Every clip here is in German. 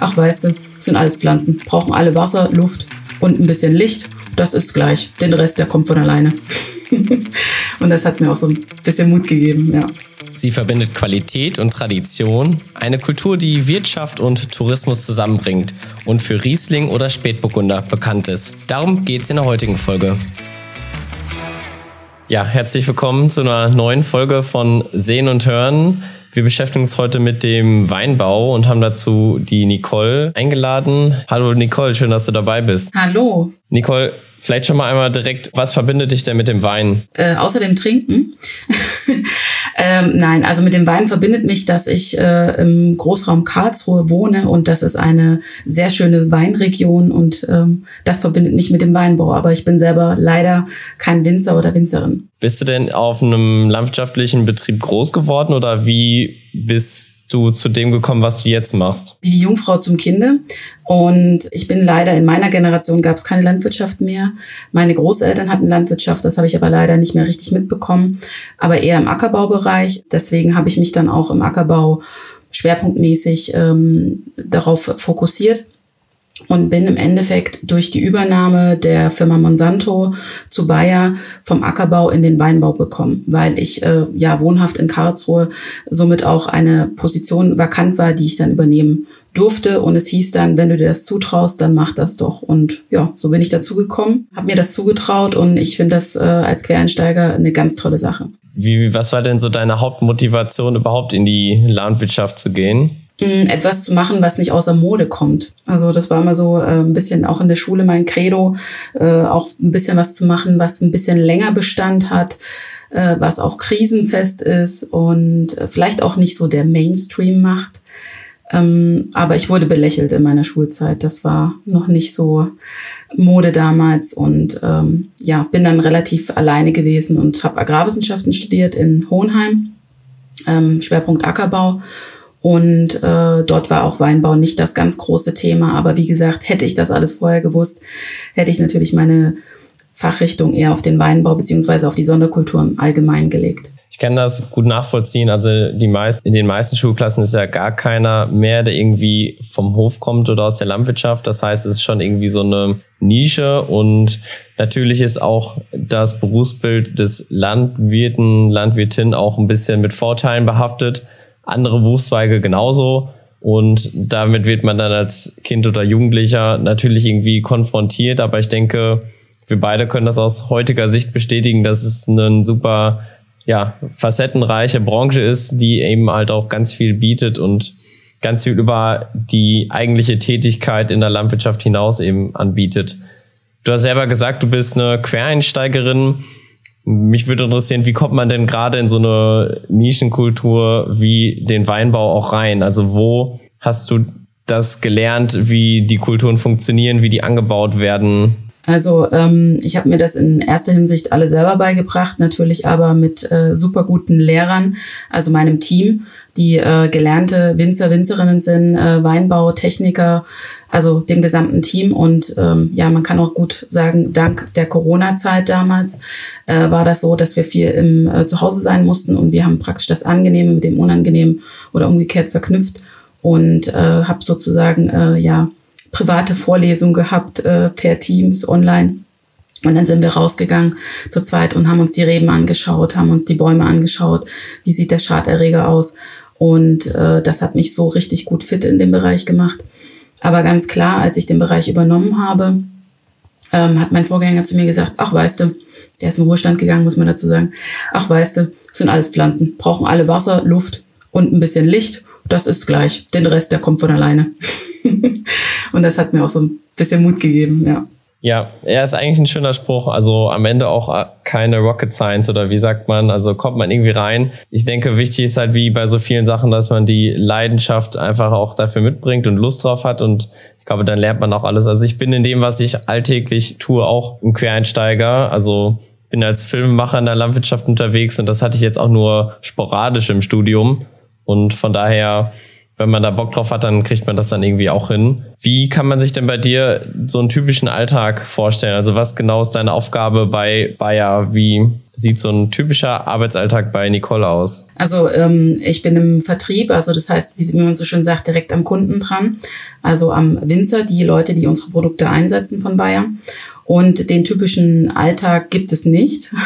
Ach, weißt du, sind alles Pflanzen, brauchen alle Wasser, Luft und ein bisschen Licht. Das ist gleich. Den Rest, der kommt von alleine. und das hat mir auch so ein bisschen Mut gegeben, ja. Sie verbindet Qualität und Tradition, eine Kultur, die Wirtschaft und Tourismus zusammenbringt und für Riesling oder Spätburgunder bekannt ist. Darum geht's in der heutigen Folge. Ja, herzlich willkommen zu einer neuen Folge von Sehen und Hören. Wir beschäftigen uns heute mit dem Weinbau und haben dazu die Nicole eingeladen. Hallo Nicole, schön, dass du dabei bist. Hallo. Nicole, vielleicht schon mal einmal direkt, was verbindet dich denn mit dem Wein? Äh, außer dem Trinken. Ähm, nein, also mit dem Wein verbindet mich, dass ich äh, im Großraum Karlsruhe wohne und das ist eine sehr schöne Weinregion und ähm, das verbindet mich mit dem Weinbau. Aber ich bin selber leider kein Winzer oder Winzerin. Bist du denn auf einem landwirtschaftlichen Betrieb groß geworden oder wie bist du zu dem gekommen, was du jetzt machst? Wie die Jungfrau zum Kinde. Und ich bin leider, in meiner Generation gab es keine Landwirtschaft mehr. Meine Großeltern hatten Landwirtschaft, das habe ich aber leider nicht mehr richtig mitbekommen, aber eher im Ackerbaubereich. Deswegen habe ich mich dann auch im Ackerbau schwerpunktmäßig ähm, darauf fokussiert und bin im Endeffekt durch die Übernahme der Firma Monsanto zu Bayer vom Ackerbau in den Weinbau bekommen, weil ich äh, ja wohnhaft in Karlsruhe somit auch eine Position vakant war, die ich dann übernehmen durfte und es hieß dann, wenn du dir das zutraust, dann mach das doch und ja, so bin ich dazu gekommen, habe mir das zugetraut und ich finde das äh, als Quereinsteiger eine ganz tolle Sache. Wie was war denn so deine Hauptmotivation überhaupt in die Landwirtschaft zu gehen? Etwas zu machen, was nicht außer Mode kommt. Also das war immer so äh, ein bisschen auch in der Schule mein Credo, äh, auch ein bisschen was zu machen, was ein bisschen länger Bestand hat, äh, was auch krisenfest ist und vielleicht auch nicht so der Mainstream macht. Ähm, aber ich wurde belächelt in meiner Schulzeit. Das war noch nicht so Mode damals und ähm, ja, bin dann relativ alleine gewesen und habe Agrarwissenschaften studiert in Hohenheim, ähm, Schwerpunkt Ackerbau und äh, dort war auch Weinbau nicht das ganz große Thema. Aber wie gesagt, hätte ich das alles vorher gewusst, hätte ich natürlich meine Fachrichtung eher auf den Weinbau beziehungsweise auf die Sonderkultur im Allgemeinen gelegt. Ich kann das gut nachvollziehen. Also die meisten, in den meisten Schulklassen ist ja gar keiner mehr, der irgendwie vom Hof kommt oder aus der Landwirtschaft. Das heißt, es ist schon irgendwie so eine Nische und natürlich ist auch das Berufsbild des Landwirten, Landwirtin auch ein bisschen mit Vorteilen behaftet andere Berufszweige genauso. Und damit wird man dann als Kind oder Jugendlicher natürlich irgendwie konfrontiert. Aber ich denke, wir beide können das aus heutiger Sicht bestätigen, dass es eine super, ja, facettenreiche Branche ist, die eben halt auch ganz viel bietet und ganz viel über die eigentliche Tätigkeit in der Landwirtschaft hinaus eben anbietet. Du hast selber gesagt, du bist eine Quereinsteigerin. Mich würde interessieren, wie kommt man denn gerade in so eine Nischenkultur wie den Weinbau auch rein? Also wo hast du das gelernt, wie die Kulturen funktionieren, wie die angebaut werden? Also ähm, ich habe mir das in erster Hinsicht alle selber beigebracht, natürlich aber mit äh, super guten Lehrern, also meinem Team, die äh, gelernte Winzer, Winzerinnen sind, äh, Weinbau, Techniker, also dem gesamten Team. Und ähm, ja, man kann auch gut sagen, dank der Corona-Zeit damals äh, war das so, dass wir viel im äh, Zuhause sein mussten und wir haben praktisch das Angenehme mit dem Unangenehmen oder umgekehrt verknüpft und äh, habe sozusagen äh, ja private Vorlesung gehabt äh, per Teams online. Und dann sind wir rausgegangen zu zweit und haben uns die Reben angeschaut, haben uns die Bäume angeschaut, wie sieht der Schaderreger aus. Und äh, das hat mich so richtig gut fit in dem Bereich gemacht. Aber ganz klar, als ich den Bereich übernommen habe, ähm, hat mein Vorgänger zu mir gesagt, ach weißt du, der ist in Ruhestand gegangen, muss man dazu sagen, ach weißt du, sind alles Pflanzen, brauchen alle Wasser, Luft und ein bisschen Licht. Das ist gleich. Den Rest, der kommt von alleine. Und das hat mir auch so ein bisschen Mut gegeben, ja. Ja, er ist eigentlich ein schöner Spruch. Also am Ende auch keine Rocket Science oder wie sagt man, also kommt man irgendwie rein. Ich denke, wichtig ist halt wie bei so vielen Sachen, dass man die Leidenschaft einfach auch dafür mitbringt und Lust drauf hat und ich glaube, dann lernt man auch alles. Also ich bin in dem, was ich alltäglich tue, auch ein Quereinsteiger. Also bin als Filmemacher in der Landwirtschaft unterwegs und das hatte ich jetzt auch nur sporadisch im Studium. Und von daher wenn man da Bock drauf hat, dann kriegt man das dann irgendwie auch hin. Wie kann man sich denn bei dir so einen typischen Alltag vorstellen? Also was genau ist deine Aufgabe bei Bayer? Wie sieht so ein typischer Arbeitsalltag bei Nicole aus? Also ähm, ich bin im Vertrieb, also das heißt, wie man so schön sagt, direkt am Kunden dran, also am Winzer, die Leute, die unsere Produkte einsetzen von Bayer. Und den typischen Alltag gibt es nicht.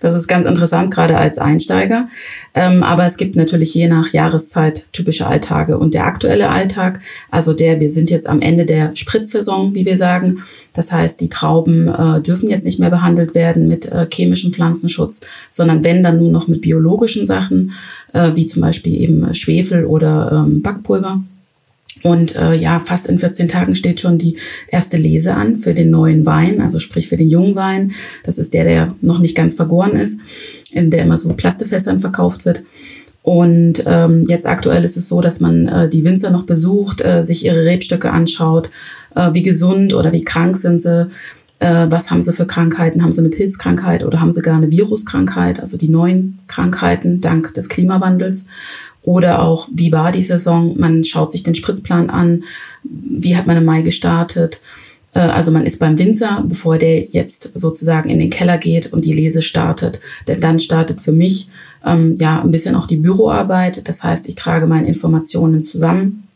Das ist ganz interessant, gerade als Einsteiger. Ähm, aber es gibt natürlich je nach Jahreszeit typische Alltage. Und der aktuelle Alltag, also der, wir sind jetzt am Ende der Spritzsaison, wie wir sagen. Das heißt, die Trauben äh, dürfen jetzt nicht mehr behandelt werden mit äh, chemischem Pflanzenschutz, sondern wenn dann nur noch mit biologischen Sachen, äh, wie zum Beispiel eben Schwefel oder ähm, Backpulver. Und äh, ja, fast in 14 Tagen steht schon die erste Lese an für den neuen Wein, also sprich für den jungen Wein. Das ist der, der noch nicht ganz vergoren ist, in der immer so Plastefässern verkauft wird. Und ähm, jetzt aktuell ist es so, dass man äh, die Winzer noch besucht, äh, sich ihre Rebstöcke anschaut, äh, wie gesund oder wie krank sind sie, äh, was haben sie für Krankheiten, haben sie eine Pilzkrankheit oder haben sie gar eine Viruskrankheit, also die neuen Krankheiten dank des Klimawandels. Oder auch, wie war die Saison? Man schaut sich den Spritzplan an. Wie hat man im Mai gestartet? Äh, also man ist beim Winzer, bevor der jetzt sozusagen in den Keller geht und die Lese startet. Denn dann startet für mich ähm, ja ein bisschen auch die Büroarbeit. Das heißt, ich trage meine Informationen zusammen.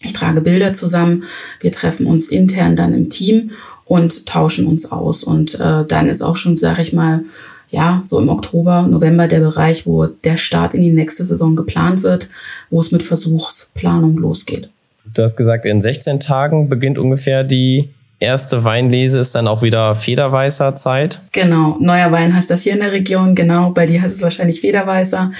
Ich trage Bilder zusammen. Wir treffen uns intern dann im Team und tauschen uns aus. Und äh, dann ist auch schon, sag ich mal, ja, so im Oktober, November der Bereich, wo der Start in die nächste Saison geplant wird, wo es mit Versuchsplanung losgeht. Du hast gesagt, in 16 Tagen beginnt ungefähr die erste Weinlese ist dann auch wieder Federweißer Zeit. Genau, neuer Wein heißt das hier in der Region, genau. Bei dir heißt es wahrscheinlich Federweißer.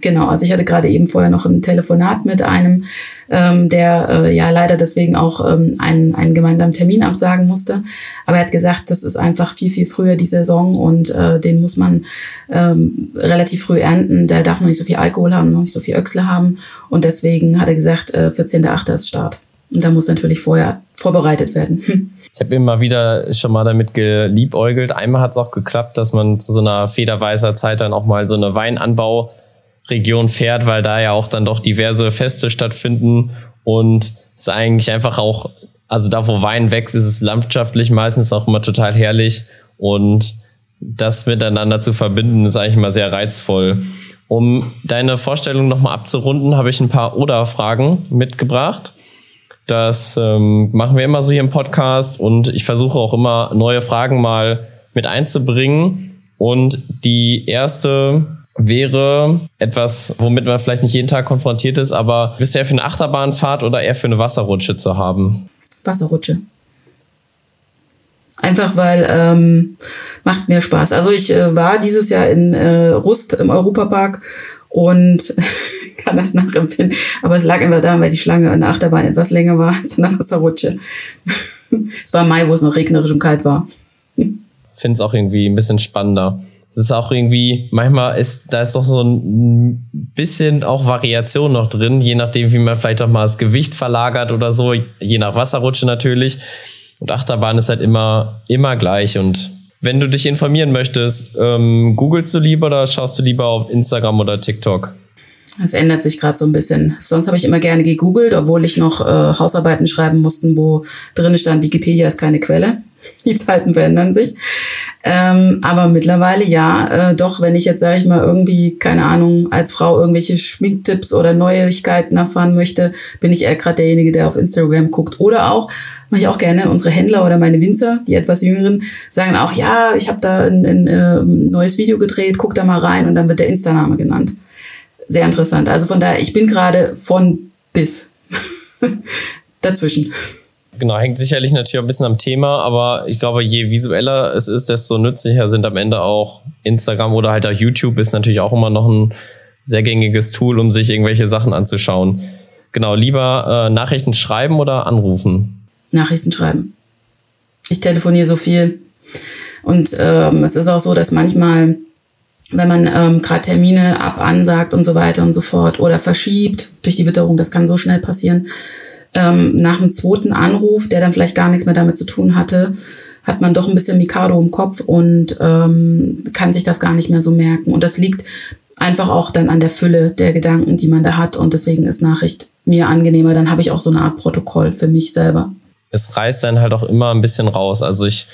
Genau, also ich hatte gerade eben vorher noch ein Telefonat mit einem, ähm, der äh, ja leider deswegen auch ähm, einen, einen gemeinsamen Termin absagen musste. Aber er hat gesagt, das ist einfach viel, viel früher die Saison und äh, den muss man ähm, relativ früh ernten. Der darf noch nicht so viel Alkohol haben, noch nicht so viel Öchsle haben. Und deswegen hat er gesagt, äh, 14.8. ist Start. Und da muss natürlich vorher vorbereitet werden. Ich habe immer wieder schon mal damit geliebäugelt. Einmal hat es auch geklappt, dass man zu so einer federweißer Zeit dann auch mal so eine Weinanbauregion fährt, weil da ja auch dann doch diverse Feste stattfinden und es eigentlich einfach auch, also da wo Wein wächst, ist es landschaftlich meistens auch immer total herrlich und das miteinander zu verbinden, ist eigentlich immer sehr reizvoll. Um deine Vorstellung nochmal abzurunden, habe ich ein paar Oder-Fragen mitgebracht. Das ähm, machen wir immer so hier im Podcast und ich versuche auch immer neue Fragen mal mit einzubringen. Und die erste wäre etwas, womit man vielleicht nicht jeden Tag konfrontiert ist, aber bist du eher für eine Achterbahnfahrt oder eher für eine Wasserrutsche zu haben? Wasserrutsche. Einfach weil ähm, macht mir Spaß. Also ich äh, war dieses Jahr in äh, Rust im Europapark und kann das nachempfinden. Aber es lag einfach daran, weil die Schlange an der Achterbahn etwas länger war als an der Wasserrutsche. es war Mai, wo es noch regnerisch und kalt war. Finde es auch irgendwie ein bisschen spannender. Es ist auch irgendwie, manchmal ist, da ist doch so ein bisschen auch Variation noch drin, je nachdem, wie man vielleicht auch mal das Gewicht verlagert oder so, je nach Wasserrutsche natürlich. Und Achterbahn ist halt immer, immer gleich und wenn du dich informieren möchtest, ähm, googelst du lieber oder schaust du lieber auf Instagram oder TikTok? Das ändert sich gerade so ein bisschen. Sonst habe ich immer gerne gegoogelt, obwohl ich noch äh, Hausarbeiten schreiben musste, wo drin stand, Wikipedia ist keine Quelle. Die Zeiten verändern sich. Ähm, aber mittlerweile ja, äh, doch, wenn ich jetzt, sage ich mal, irgendwie, keine Ahnung, als Frau irgendwelche Schminktipps oder Neuigkeiten erfahren möchte, bin ich eher gerade derjenige, der auf Instagram guckt. Oder auch, mache ich auch gerne, unsere Händler oder meine Winzer, die etwas jüngeren, sagen auch, ja, ich habe da ein, ein, ein ähm, neues Video gedreht, guck da mal rein und dann wird der Insta-Name genannt sehr interessant. Also von daher, ich bin gerade von bis dazwischen. Genau, hängt sicherlich natürlich auch ein bisschen am Thema, aber ich glaube, je visueller es ist, desto nützlicher sind am Ende auch Instagram oder halt auch YouTube ist natürlich auch immer noch ein sehr gängiges Tool, um sich irgendwelche Sachen anzuschauen. Genau, lieber äh, Nachrichten schreiben oder anrufen? Nachrichten schreiben. Ich telefoniere so viel. Und ähm, es ist auch so, dass manchmal wenn man ähm, gerade Termine ab ansagt und so weiter und so fort oder verschiebt durch die Witterung, das kann so schnell passieren. Ähm, nach dem zweiten Anruf, der dann vielleicht gar nichts mehr damit zu tun hatte, hat man doch ein bisschen Mikado im Kopf und ähm, kann sich das gar nicht mehr so merken. Und das liegt einfach auch dann an der Fülle der Gedanken, die man da hat. Und deswegen ist Nachricht mir angenehmer. Dann habe ich auch so eine Art Protokoll für mich selber. Es reißt dann halt auch immer ein bisschen raus. Also ich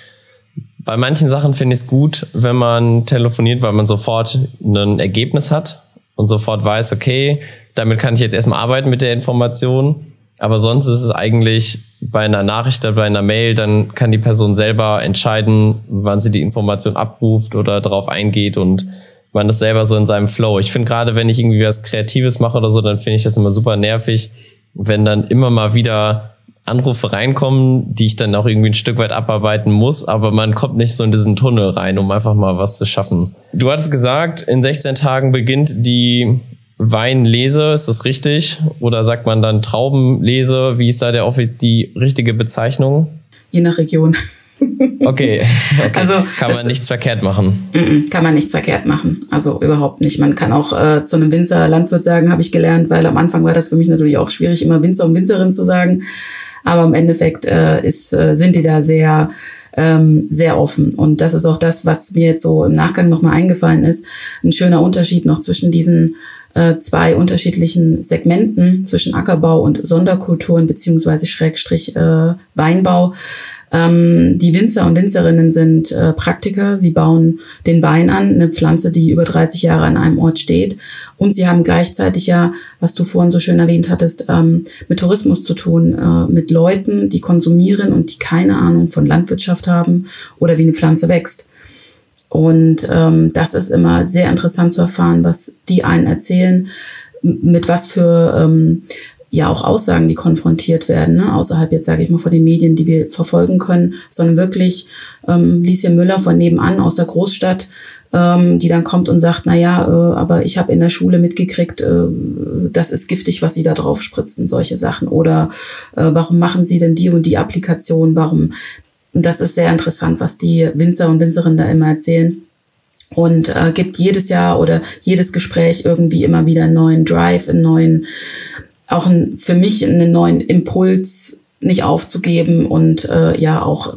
bei manchen Sachen finde ich es gut, wenn man telefoniert, weil man sofort ein Ergebnis hat und sofort weiß, okay, damit kann ich jetzt erstmal arbeiten mit der Information. Aber sonst ist es eigentlich bei einer Nachricht oder bei einer Mail, dann kann die Person selber entscheiden, wann sie die Information abruft oder darauf eingeht und man ist selber so in seinem Flow. Ich finde gerade, wenn ich irgendwie was Kreatives mache oder so, dann finde ich das immer super nervig, wenn dann immer mal wieder Anrufe reinkommen, die ich dann auch irgendwie ein Stück weit abarbeiten muss, aber man kommt nicht so in diesen Tunnel rein, um einfach mal was zu schaffen. Du hattest gesagt, in 16 Tagen beginnt die Weinlese, ist das richtig? Oder sagt man dann Traubenlese? Wie ist da der die richtige Bezeichnung? Je nach Region. Okay. okay. Also kann man nichts verkehrt machen. Kann man nichts verkehrt machen. Also überhaupt nicht. Man kann auch äh, zu einem Winzer Landwirt sagen, habe ich gelernt, weil am Anfang war das für mich natürlich auch schwierig, immer Winzer und Winzerin zu sagen. Aber im Endeffekt äh, ist, äh, sind die da sehr ähm, sehr offen. Und das ist auch das, was mir jetzt so im Nachgang nochmal eingefallen ist. Ein schöner Unterschied noch zwischen diesen äh, zwei unterschiedlichen Segmenten zwischen Ackerbau und Sonderkulturen beziehungsweise Schrägstrich äh, Weinbau. Ähm, die Winzer und Winzerinnen sind äh, Praktiker. Sie bauen den Wein an, eine Pflanze, die über 30 Jahre an einem Ort steht. Und sie haben gleichzeitig ja, was du vorhin so schön erwähnt hattest, ähm, mit Tourismus zu tun, äh, mit Leuten, die konsumieren und die keine Ahnung von Landwirtschaft haben oder wie eine Pflanze wächst. Und ähm, das ist immer sehr interessant zu erfahren, was die einen erzählen, mit was für ähm, ja auch Aussagen, die konfrontiert werden, ne? außerhalb jetzt sage ich mal von den Medien, die wir verfolgen können, sondern wirklich ähm, Lieschen Müller von nebenan aus der Großstadt, ähm, die dann kommt und sagt, na ja, äh, aber ich habe in der Schule mitgekriegt, äh, das ist giftig, was sie da drauf spritzen, solche Sachen. Oder äh, warum machen sie denn die und die Applikation? Warum und das ist sehr interessant, was die Winzer und Winzerinnen da immer erzählen. Und äh, gibt jedes Jahr oder jedes Gespräch irgendwie immer wieder einen neuen Drive, einen neuen, auch ein, für mich einen neuen Impuls, nicht aufzugeben und äh, ja auch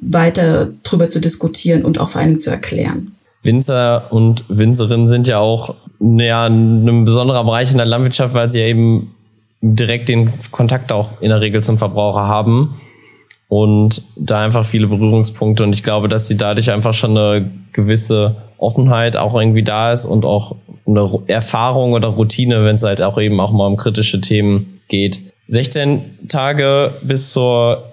weiter drüber zu diskutieren und auch vor allen Dingen zu erklären. Winzer und Winzerinnen sind ja auch ja, ein besonderer Bereich in der Landwirtschaft, weil sie ja eben direkt den Kontakt auch in der Regel zum Verbraucher haben und da einfach viele Berührungspunkte und ich glaube, dass sie dadurch einfach schon eine gewisse Offenheit auch irgendwie da ist und auch eine Erfahrung oder Routine, wenn es halt auch eben auch mal um kritische Themen geht. 16 Tage bis zur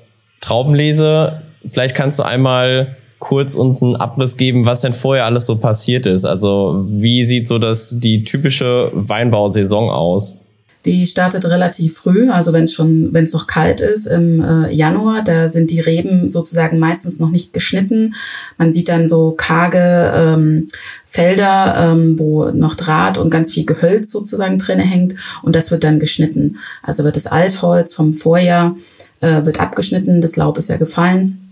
Traubenlese. Vielleicht kannst du einmal kurz uns einen Abriss geben, was denn vorher alles so passiert ist. Also wie sieht so das die typische Weinbausaison aus? Die startet relativ früh, also wenn es schon, wenn es noch kalt ist im äh, Januar, da sind die Reben sozusagen meistens noch nicht geschnitten. Man sieht dann so karge ähm, Felder, ähm, wo noch Draht und ganz viel Gehölz sozusagen drinne hängt und das wird dann geschnitten. Also wird das Altholz vom Vorjahr äh, wird abgeschnitten, das Laub ist ja gefallen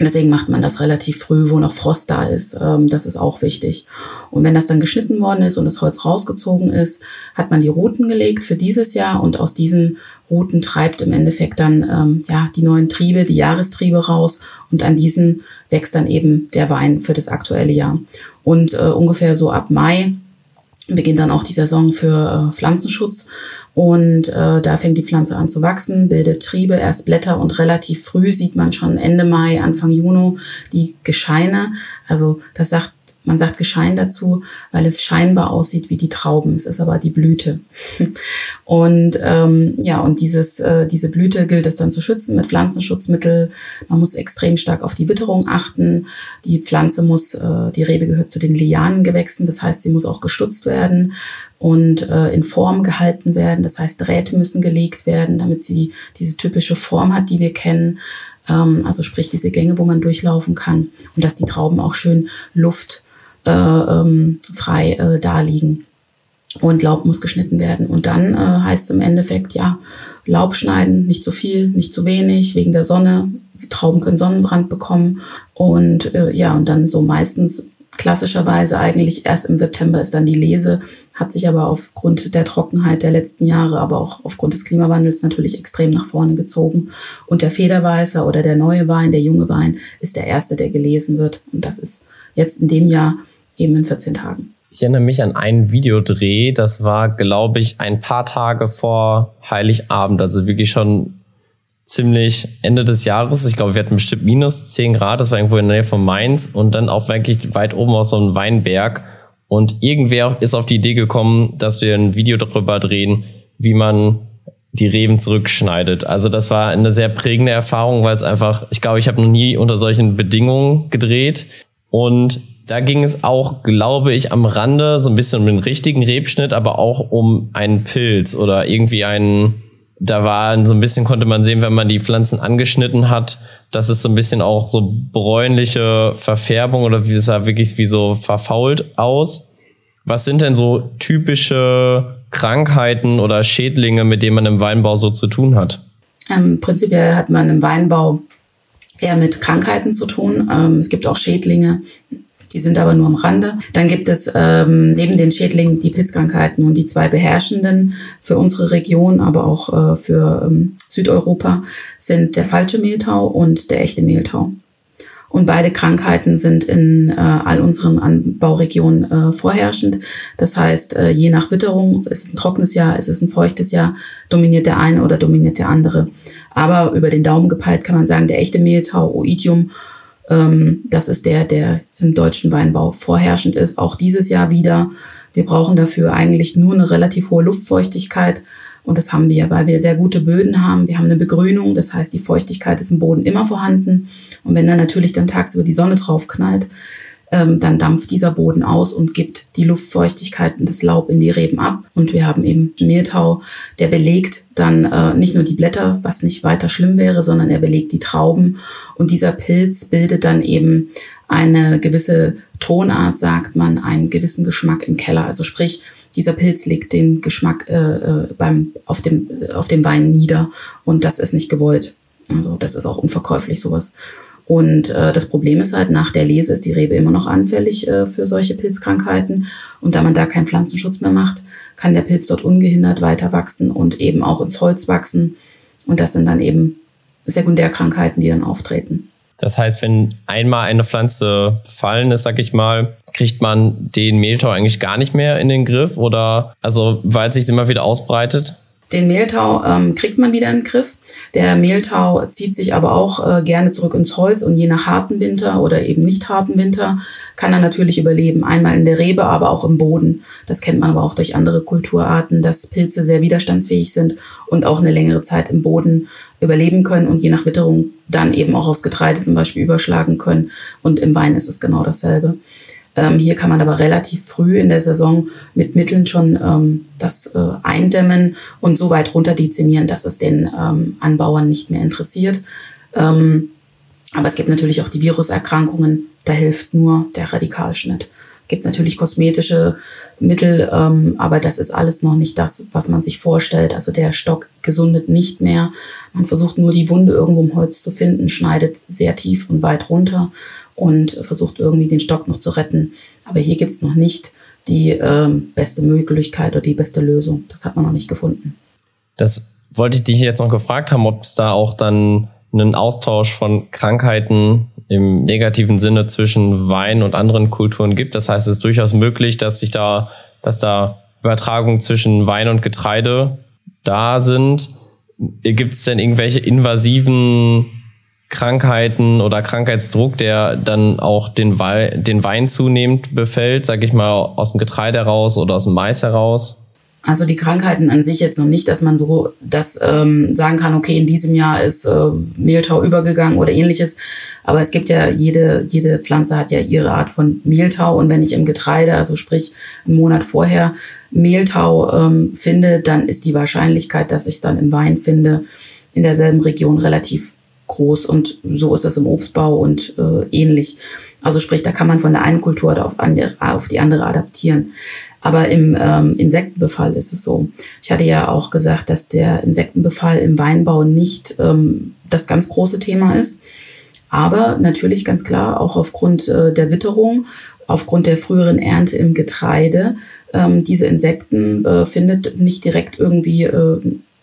Deswegen macht man das relativ früh, wo noch Frost da ist. Ähm, das ist auch wichtig. Und wenn das dann geschnitten worden ist und das Holz rausgezogen ist, hat man die Routen gelegt für dieses Jahr und aus diesen Routen treibt im Endeffekt dann ähm, ja die neuen Triebe, die Jahrestriebe raus und an diesen wächst dann eben der Wein für das aktuelle Jahr. Und äh, ungefähr so ab Mai beginnt dann auch die Saison für äh, Pflanzenschutz und äh, da fängt die Pflanze an zu wachsen, bildet Triebe, erst Blätter und relativ früh sieht man schon Ende Mai, Anfang Juni die Gescheine. Also das sagt man sagt Geschein dazu, weil es scheinbar aussieht wie die Trauben. Es ist aber die Blüte. und ähm, ja, und dieses, äh, diese Blüte gilt es dann zu schützen mit Pflanzenschutzmittel. Man muss extrem stark auf die Witterung achten. Die Pflanze muss, äh, die Rebe gehört zu den Lianengewächsen, das heißt, sie muss auch gestutzt werden und äh, in Form gehalten werden. Das heißt, Drähte müssen gelegt werden, damit sie diese typische Form hat, die wir kennen. Ähm, also sprich diese Gänge, wo man durchlaufen kann und dass die Trauben auch schön Luft äh, ähm, äh, da liegen. Und Laub muss geschnitten werden. Und dann äh, heißt es im Endeffekt, ja, Laub schneiden, nicht zu viel, nicht zu wenig, wegen der Sonne. Trauben können Sonnenbrand bekommen. Und äh, ja, und dann so meistens klassischerweise eigentlich erst im September ist dann die Lese, hat sich aber aufgrund der Trockenheit der letzten Jahre, aber auch aufgrund des Klimawandels natürlich extrem nach vorne gezogen. Und der Federweißer oder der neue Wein, der junge Wein, ist der erste, der gelesen wird. Und das ist jetzt in dem Jahr eben in 14 Tagen. Ich erinnere mich an einen Videodreh, das war, glaube ich, ein paar Tage vor Heiligabend, also wirklich schon ziemlich Ende des Jahres. Ich glaube, wir hatten bestimmt minus 10 Grad. Das war irgendwo in der Nähe von Mainz und dann auch wirklich weit oben aus so einem Weinberg. Und irgendwer ist auf die Idee gekommen, dass wir ein Video darüber drehen, wie man die Reben zurückschneidet. Also das war eine sehr prägende Erfahrung, weil es einfach, ich glaube, ich habe noch nie unter solchen Bedingungen gedreht. Und da ging es auch, glaube ich, am Rande so ein bisschen um den richtigen Rebschnitt, aber auch um einen Pilz oder irgendwie einen, da war so ein bisschen, konnte man sehen, wenn man die Pflanzen angeschnitten hat, dass es so ein bisschen auch so bräunliche Verfärbung oder wie es sah wirklich wie so verfault aus. Was sind denn so typische Krankheiten oder Schädlinge, mit denen man im Weinbau so zu tun hat? Ähm, prinzipiell hat man im Weinbau eher mit Krankheiten zu tun. Ähm, es gibt auch Schädlinge, die sind aber nur am Rande. Dann gibt es ähm, neben den Schädlingen die Pilzkrankheiten und die zwei beherrschenden für unsere Region, aber auch äh, für ähm, Südeuropa sind der falsche Mehltau und der echte Mehltau. Und beide Krankheiten sind in äh, all unseren Anbauregionen äh, vorherrschend. Das heißt, äh, je nach Witterung, ist es ein trockenes Jahr, ist es ein feuchtes Jahr, dominiert der eine oder dominiert der andere. Aber über den Daumen gepeilt kann man sagen, der echte Mehltau, Oidium, ähm, das ist der, der im deutschen Weinbau vorherrschend ist. Auch dieses Jahr wieder. Wir brauchen dafür eigentlich nur eine relativ hohe Luftfeuchtigkeit und das haben wir, weil wir sehr gute Böden haben. Wir haben eine Begrünung, das heißt, die Feuchtigkeit ist im Boden immer vorhanden. Und wenn dann natürlich dann tagsüber die Sonne drauf knallt, ähm, dann dampft dieser Boden aus und gibt die Luftfeuchtigkeit und das Laub in die Reben ab. Und wir haben eben Mehltau, der belegt dann äh, nicht nur die Blätter, was nicht weiter schlimm wäre, sondern er belegt die Trauben. Und dieser Pilz bildet dann eben eine gewisse Tonart, sagt man, einen gewissen Geschmack im Keller. Also sprich, dieser Pilz legt den Geschmack äh, äh, beim, auf, dem, auf dem Wein nieder und das ist nicht gewollt. Also das ist auch unverkäuflich sowas. Und äh, das Problem ist halt, nach der Lese ist die Rebe immer noch anfällig äh, für solche Pilzkrankheiten. Und da man da keinen Pflanzenschutz mehr macht, kann der Pilz dort ungehindert weiter wachsen und eben auch ins Holz wachsen. Und das sind dann eben Sekundärkrankheiten, die dann auftreten. Das heißt, wenn einmal eine Pflanze befallen ist, sag ich mal, kriegt man den Mehltau eigentlich gar nicht mehr in den Griff oder also weil es sich immer wieder ausbreitet? Den Mehltau ähm, kriegt man wieder in den Griff. Der Mehltau zieht sich aber auch äh, gerne zurück ins Holz und je nach harten Winter oder eben nicht harten Winter kann er natürlich überleben. Einmal in der Rebe, aber auch im Boden. Das kennt man aber auch durch andere Kulturarten, dass Pilze sehr widerstandsfähig sind und auch eine längere Zeit im Boden überleben können und je nach Witterung dann eben auch aufs Getreide zum Beispiel überschlagen können. Und im Wein ist es genau dasselbe. Ähm, hier kann man aber relativ früh in der Saison mit Mitteln schon ähm, das äh, eindämmen und so weit runter dezimieren, dass es den ähm, Anbauern nicht mehr interessiert. Ähm, aber es gibt natürlich auch die Viruserkrankungen, da hilft nur der Radikalschnitt. Gibt natürlich kosmetische Mittel, ähm, aber das ist alles noch nicht das, was man sich vorstellt. Also der Stock gesundet nicht mehr. Man versucht nur die Wunde irgendwo im Holz zu finden, schneidet sehr tief und weit runter und versucht irgendwie den Stock noch zu retten. Aber hier gibt's noch nicht die ähm, beste Möglichkeit oder die beste Lösung. Das hat man noch nicht gefunden. Das wollte ich dich jetzt noch gefragt haben, ob es da auch dann einen Austausch von Krankheiten im negativen Sinne zwischen Wein und anderen Kulturen gibt. Das heißt, es ist durchaus möglich, dass sich da, dass da Übertragungen zwischen Wein und Getreide da sind. Gibt es denn irgendwelche invasiven Krankheiten oder Krankheitsdruck, der dann auch den, Wein, den Wein zunehmend befällt, sag ich mal, aus dem Getreide heraus oder aus dem Mais heraus? Also die Krankheiten an sich jetzt noch nicht, dass man so das ähm, sagen kann, okay, in diesem Jahr ist äh, Mehltau übergegangen oder ähnliches. Aber es gibt ja, jede, jede Pflanze hat ja ihre Art von Mehltau. Und wenn ich im Getreide, also sprich einen Monat vorher, Mehltau ähm, finde, dann ist die Wahrscheinlichkeit, dass ich es dann im Wein finde, in derselben Region relativ groß und so ist es im Obstbau und äh, ähnlich. Also sprich, da kann man von der einen Kultur auf, auf die andere adaptieren. Aber im ähm, Insektenbefall ist es so. Ich hatte ja auch gesagt, dass der Insektenbefall im Weinbau nicht ähm, das ganz große Thema ist. Aber natürlich ganz klar, auch aufgrund äh, der Witterung, aufgrund der früheren Ernte im Getreide, ähm, diese Insekten äh, findet nicht direkt irgendwie äh,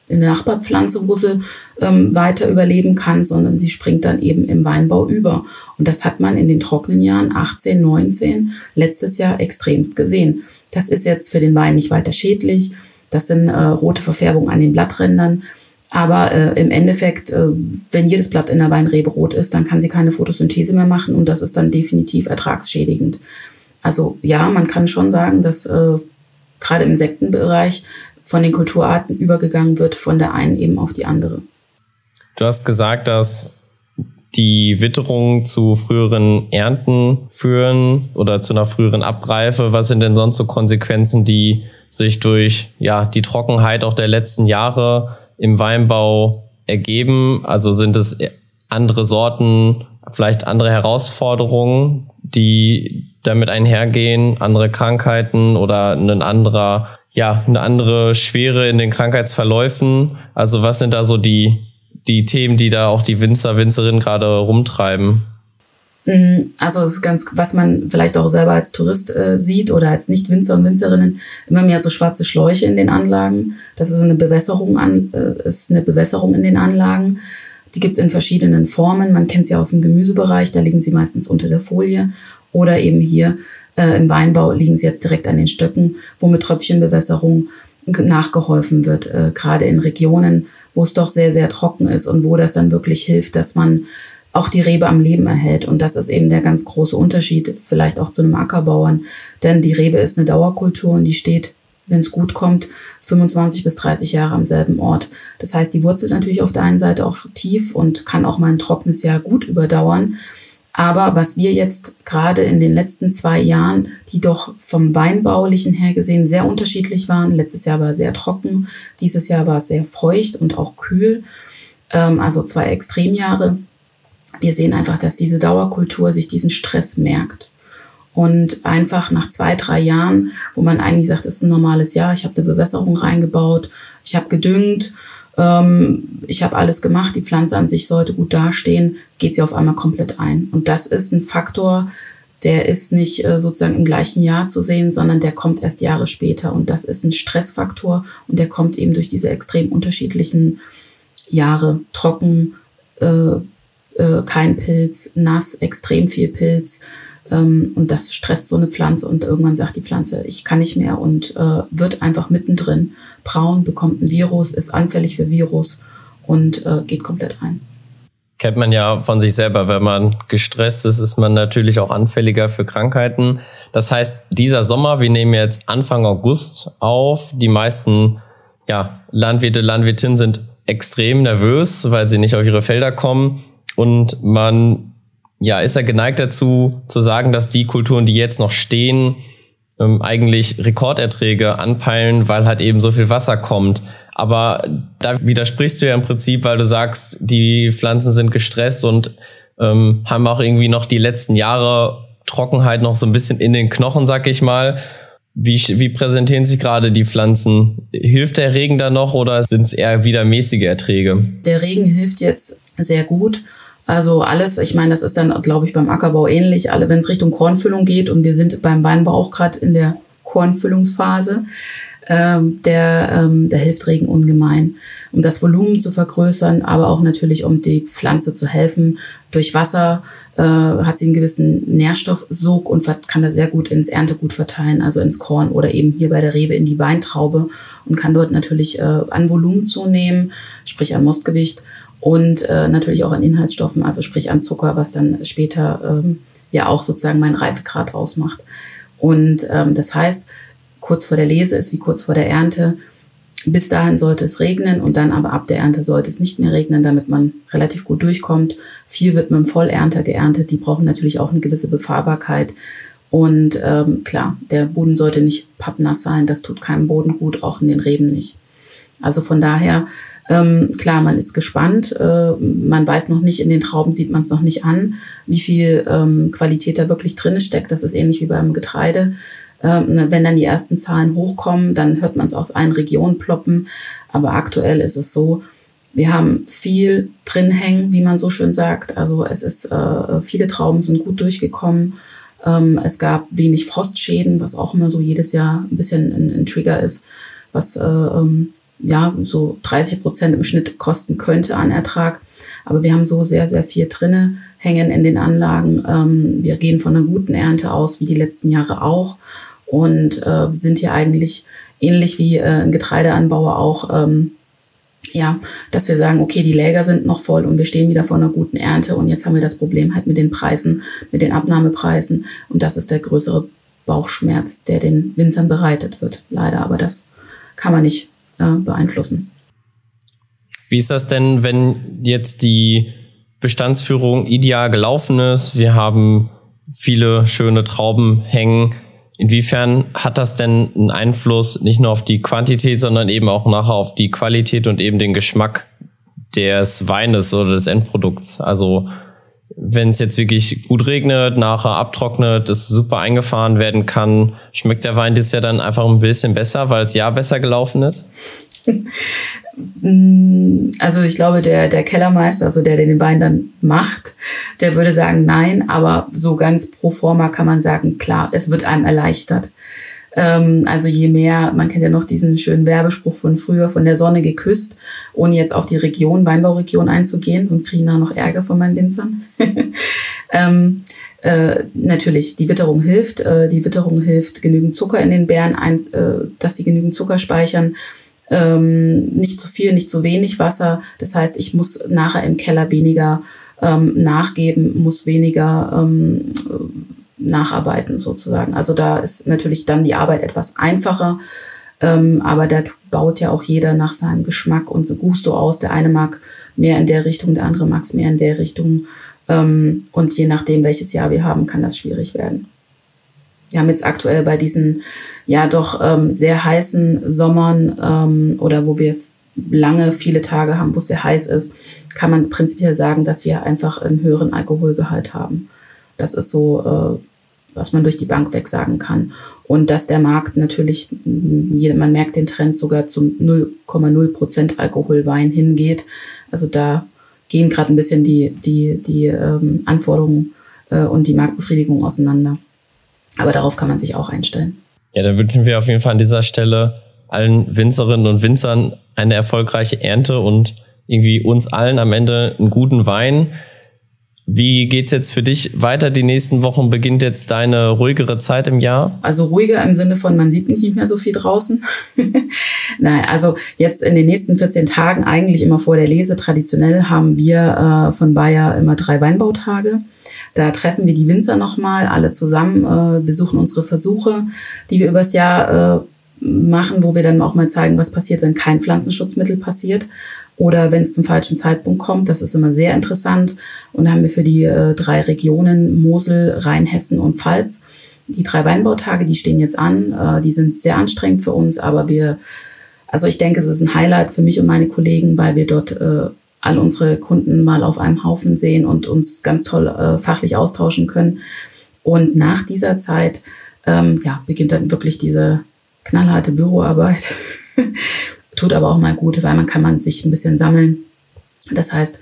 eine Nachbarpflanze, wo sie ähm, weiter überleben kann, sondern sie springt dann eben im Weinbau über. Und das hat man in den trockenen Jahren 18, 19, letztes Jahr extremst gesehen. Das ist jetzt für den Wein nicht weiter schädlich. Das sind äh, rote Verfärbungen an den Blatträndern. Aber äh, im Endeffekt, äh, wenn jedes Blatt in der Weinrebe rot ist, dann kann sie keine Photosynthese mehr machen und das ist dann definitiv ertragsschädigend. Also ja, man kann schon sagen, dass äh, gerade im Insektenbereich von den Kulturarten übergegangen wird von der einen eben auf die andere. Du hast gesagt, dass die Witterung zu früheren Ernten führen oder zu einer früheren Abreife. Was sind denn sonst so Konsequenzen, die sich durch ja die Trockenheit auch der letzten Jahre im Weinbau ergeben? Also sind es andere Sorten, vielleicht andere Herausforderungen, die damit einhergehen, andere Krankheiten oder ein anderer, ja, eine andere Schwere in den Krankheitsverläufen? Also was sind da so die die Themen, die da auch die Winzer, Winzerinnen gerade rumtreiben? Mhm, also es ist ganz, was man vielleicht auch selber als Tourist äh, sieht oder als Nicht-Winzer und Winzerinnen, immer mehr so schwarze Schläuche in den Anlagen. Das ist eine Bewässerung an, äh, ist eine Bewässerung in den Anlagen. Die gibt's in verschiedenen Formen. Man kennt sie aus dem Gemüsebereich, da liegen sie meistens unter der Folie. Oder eben hier äh, im Weinbau liegen sie jetzt direkt an den Stöcken, wo mit Tröpfchenbewässerung nachgeholfen wird, äh, gerade in Regionen, wo es doch sehr, sehr trocken ist und wo das dann wirklich hilft, dass man auch die Rebe am Leben erhält. Und das ist eben der ganz große Unterschied, vielleicht auch zu einem Ackerbauern. Denn die Rebe ist eine Dauerkultur und die steht, wenn es gut kommt, 25 bis 30 Jahre am selben Ort. Das heißt, die wurzelt natürlich auf der einen Seite auch tief und kann auch mal ein trockenes Jahr gut überdauern. Aber was wir jetzt gerade in den letzten zwei Jahren, die doch vom Weinbaulichen her gesehen sehr unterschiedlich waren, letztes Jahr war sehr trocken, dieses Jahr war es sehr feucht und auch kühl, ähm, also zwei Extremjahre. Wir sehen einfach, dass diese Dauerkultur sich diesen Stress merkt. Und einfach nach zwei, drei Jahren, wo man eigentlich sagt, es ist ein normales Jahr, ich habe eine Bewässerung reingebaut, ich habe gedüngt, ähm, ich habe alles gemacht, die Pflanze an sich sollte gut dastehen, geht sie auf einmal komplett ein. Und das ist ein Faktor, der ist nicht äh, sozusagen im gleichen Jahr zu sehen, sondern der kommt erst Jahre später. Und das ist ein Stressfaktor und der kommt eben durch diese extrem unterschiedlichen Jahre. Trocken, äh, äh, kein Pilz, nass, extrem viel Pilz. Ähm, und das stresst so eine Pflanze und irgendwann sagt die Pflanze, ich kann nicht mehr und äh, wird einfach mittendrin braun, bekommt ein Virus, ist anfällig für Virus und äh, geht komplett ein. Kennt man ja von sich selber, wenn man gestresst ist, ist man natürlich auch anfälliger für Krankheiten. Das heißt, dieser Sommer, wir nehmen jetzt Anfang August auf, die meisten ja, Landwirte, Landwirtinnen sind extrem nervös, weil sie nicht auf ihre Felder kommen und man ja, ist er geneigt dazu zu sagen, dass die Kulturen, die jetzt noch stehen, ähm, eigentlich Rekorderträge anpeilen, weil halt eben so viel Wasser kommt. Aber da widersprichst du ja im Prinzip, weil du sagst, die Pflanzen sind gestresst und ähm, haben auch irgendwie noch die letzten Jahre Trockenheit noch so ein bisschen in den Knochen, sag ich mal. Wie, wie präsentieren sich gerade die Pflanzen? Hilft der Regen da noch oder sind es eher wieder mäßige Erträge? Der Regen hilft jetzt sehr gut. Also alles, ich meine, das ist dann, glaube ich, beim Ackerbau ähnlich. Alle, wenn es Richtung Kornfüllung geht und wir sind beim Weinbau auch gerade in der Kornfüllungsphase, ähm, der, ähm, der hilft Regen ungemein, um das Volumen zu vergrößern, aber auch natürlich, um die Pflanze zu helfen. Durch Wasser äh, hat sie einen gewissen Nährstoffsog und kann das sehr gut ins Erntegut verteilen, also ins Korn oder eben hier bei der Rebe in die Weintraube und kann dort natürlich äh, an Volumen zunehmen, sprich an Mostgewicht und äh, natürlich auch an Inhaltsstoffen, also sprich an Zucker, was dann später ähm, ja auch sozusagen meinen Reifegrad ausmacht. Und ähm, das heißt, kurz vor der Lese ist wie kurz vor der Ernte. Bis dahin sollte es regnen und dann aber ab der Ernte sollte es nicht mehr regnen, damit man relativ gut durchkommt. Viel wird mit dem Vollernter geerntet. Die brauchen natürlich auch eine gewisse Befahrbarkeit. Und ähm, klar, der Boden sollte nicht pappnass sein. Das tut keinem Boden gut, auch in den Reben nicht. Also von daher ähm, klar, man ist gespannt. Äh, man weiß noch nicht, in den Trauben sieht man es noch nicht an, wie viel ähm, Qualität da wirklich drin steckt. Das ist ähnlich wie beim Getreide. Ähm, wenn dann die ersten Zahlen hochkommen, dann hört man es aus allen Regionen ploppen. Aber aktuell ist es so, wir haben viel drin hängen, wie man so schön sagt. Also es ist, äh, viele Trauben sind gut durchgekommen. Ähm, es gab wenig Frostschäden, was auch immer so jedes Jahr ein bisschen ein, ein Trigger ist, was äh, ähm, ja, so 30 Prozent im Schnitt kosten könnte an Ertrag. Aber wir haben so sehr, sehr viel drinne hängen in den Anlagen. Ähm, wir gehen von einer guten Ernte aus, wie die letzten Jahre auch. Und äh, sind hier eigentlich ähnlich wie äh, ein Getreideanbauer auch, ähm, ja, dass wir sagen, okay, die Läger sind noch voll und wir stehen wieder vor einer guten Ernte und jetzt haben wir das Problem halt mit den Preisen, mit den Abnahmepreisen und das ist der größere Bauchschmerz, der den Winzern bereitet wird, leider, aber das kann man nicht äh, beeinflussen. Wie ist das denn, wenn jetzt die Bestandsführung ideal gelaufen ist? Wir haben viele schöne Trauben hängen. Inwiefern hat das denn einen Einfluss nicht nur auf die Quantität, sondern eben auch nachher auf die Qualität und eben den Geschmack des Weines oder des Endprodukts? Also wenn es jetzt wirklich gut regnet, nachher abtrocknet, es super eingefahren werden kann, schmeckt der Wein das ja dann einfach ein bisschen besser, weil es ja besser gelaufen ist? Also ich glaube, der, der Kellermeister, also der, der den Wein dann macht, der würde sagen nein, aber so ganz pro forma kann man sagen, klar, es wird einem erleichtert. Ähm, also je mehr, man kennt ja noch diesen schönen Werbespruch von früher, von der Sonne geküsst, ohne jetzt auf die Region, Weinbauregion einzugehen und kriegen da noch Ärger von meinen Winzern. ähm, äh, natürlich, die Witterung hilft. Äh, die Witterung hilft, genügend Zucker in den Beeren, ein, äh, dass sie genügend Zucker speichern ähm, nicht zu viel, nicht zu wenig Wasser. Das heißt, ich muss nachher im Keller weniger ähm, nachgeben, muss weniger ähm, nacharbeiten sozusagen. Also da ist natürlich dann die Arbeit etwas einfacher. Ähm, aber da baut ja auch jeder nach seinem Geschmack und so Gusto aus. Der eine mag mehr in der Richtung, der andere mag es mehr in der Richtung. Ähm, und je nachdem, welches Jahr wir haben, kann das schwierig werden wir haben jetzt aktuell bei diesen ja doch ähm, sehr heißen Sommern ähm, oder wo wir lange viele Tage haben, wo es sehr heiß ist, kann man prinzipiell sagen, dass wir einfach einen höheren Alkoholgehalt haben. Das ist so, äh, was man durch die Bank weg sagen kann. Und dass der Markt natürlich, man merkt den Trend sogar zum 0,0 Prozent Alkoholwein hingeht. Also da gehen gerade ein bisschen die, die, die ähm, Anforderungen äh, und die Marktbefriedigung auseinander. Aber darauf kann man sich auch einstellen. Ja, dann wünschen wir auf jeden Fall an dieser Stelle allen Winzerinnen und Winzern eine erfolgreiche Ernte und irgendwie uns allen am Ende einen guten Wein. Wie geht's jetzt für dich weiter? Die nächsten Wochen beginnt jetzt deine ruhigere Zeit im Jahr? Also ruhiger im Sinne von, man sieht nicht mehr so viel draußen. Nein, also jetzt in den nächsten 14 Tagen, eigentlich immer vor der Lese, traditionell haben wir äh, von Bayer immer drei Weinbautage. Da treffen wir die Winzer nochmal, alle zusammen, äh, besuchen unsere Versuche, die wir übers Jahr äh, machen, wo wir dann auch mal zeigen, was passiert, wenn kein Pflanzenschutzmittel passiert oder wenn es zum falschen Zeitpunkt kommt. Das ist immer sehr interessant. Und da haben wir für die äh, drei Regionen Mosel, Rheinhessen und Pfalz die drei Weinbautage, die stehen jetzt an. Äh, die sind sehr anstrengend für uns, aber wir, also ich denke, es ist ein Highlight für mich und meine Kollegen, weil wir dort äh, all unsere Kunden mal auf einem Haufen sehen und uns ganz toll äh, fachlich austauschen können. Und nach dieser Zeit ähm, ja, beginnt dann wirklich diese knallharte Büroarbeit. Tut aber auch mal gut, weil man kann man sich ein bisschen sammeln. Das heißt,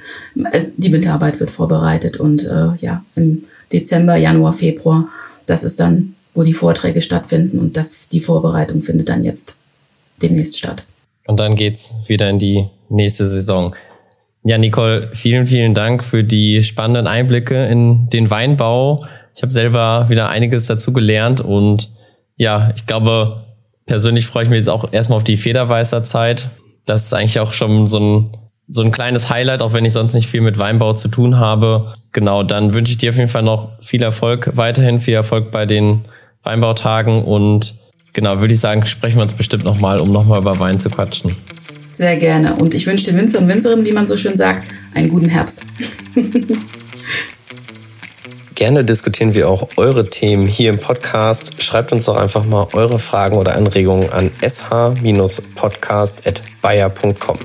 äh, die Winterarbeit wird vorbereitet und äh, ja, im Dezember, Januar, Februar, das ist dann, wo die Vorträge stattfinden und das, die Vorbereitung findet dann jetzt demnächst statt. Und dann geht's wieder in die nächste Saison. Ja, Nicole, vielen, vielen Dank für die spannenden Einblicke in den Weinbau. Ich habe selber wieder einiges dazu gelernt und ja, ich glaube, persönlich freue ich mich jetzt auch erstmal auf die Federweißer Zeit. Das ist eigentlich auch schon so ein, so ein kleines Highlight, auch wenn ich sonst nicht viel mit Weinbau zu tun habe. Genau, dann wünsche ich dir auf jeden Fall noch viel Erfolg weiterhin, viel Erfolg bei den Weinbautagen und genau, würde ich sagen, sprechen wir uns bestimmt nochmal, um nochmal über Wein zu quatschen. Sehr gerne. Und ich wünsche den Winzer und Winzerinnen, wie man so schön sagt, einen guten Herbst. Gerne diskutieren wir auch eure Themen hier im Podcast. Schreibt uns doch einfach mal eure Fragen oder Anregungen an sh-podcast.bayer.com.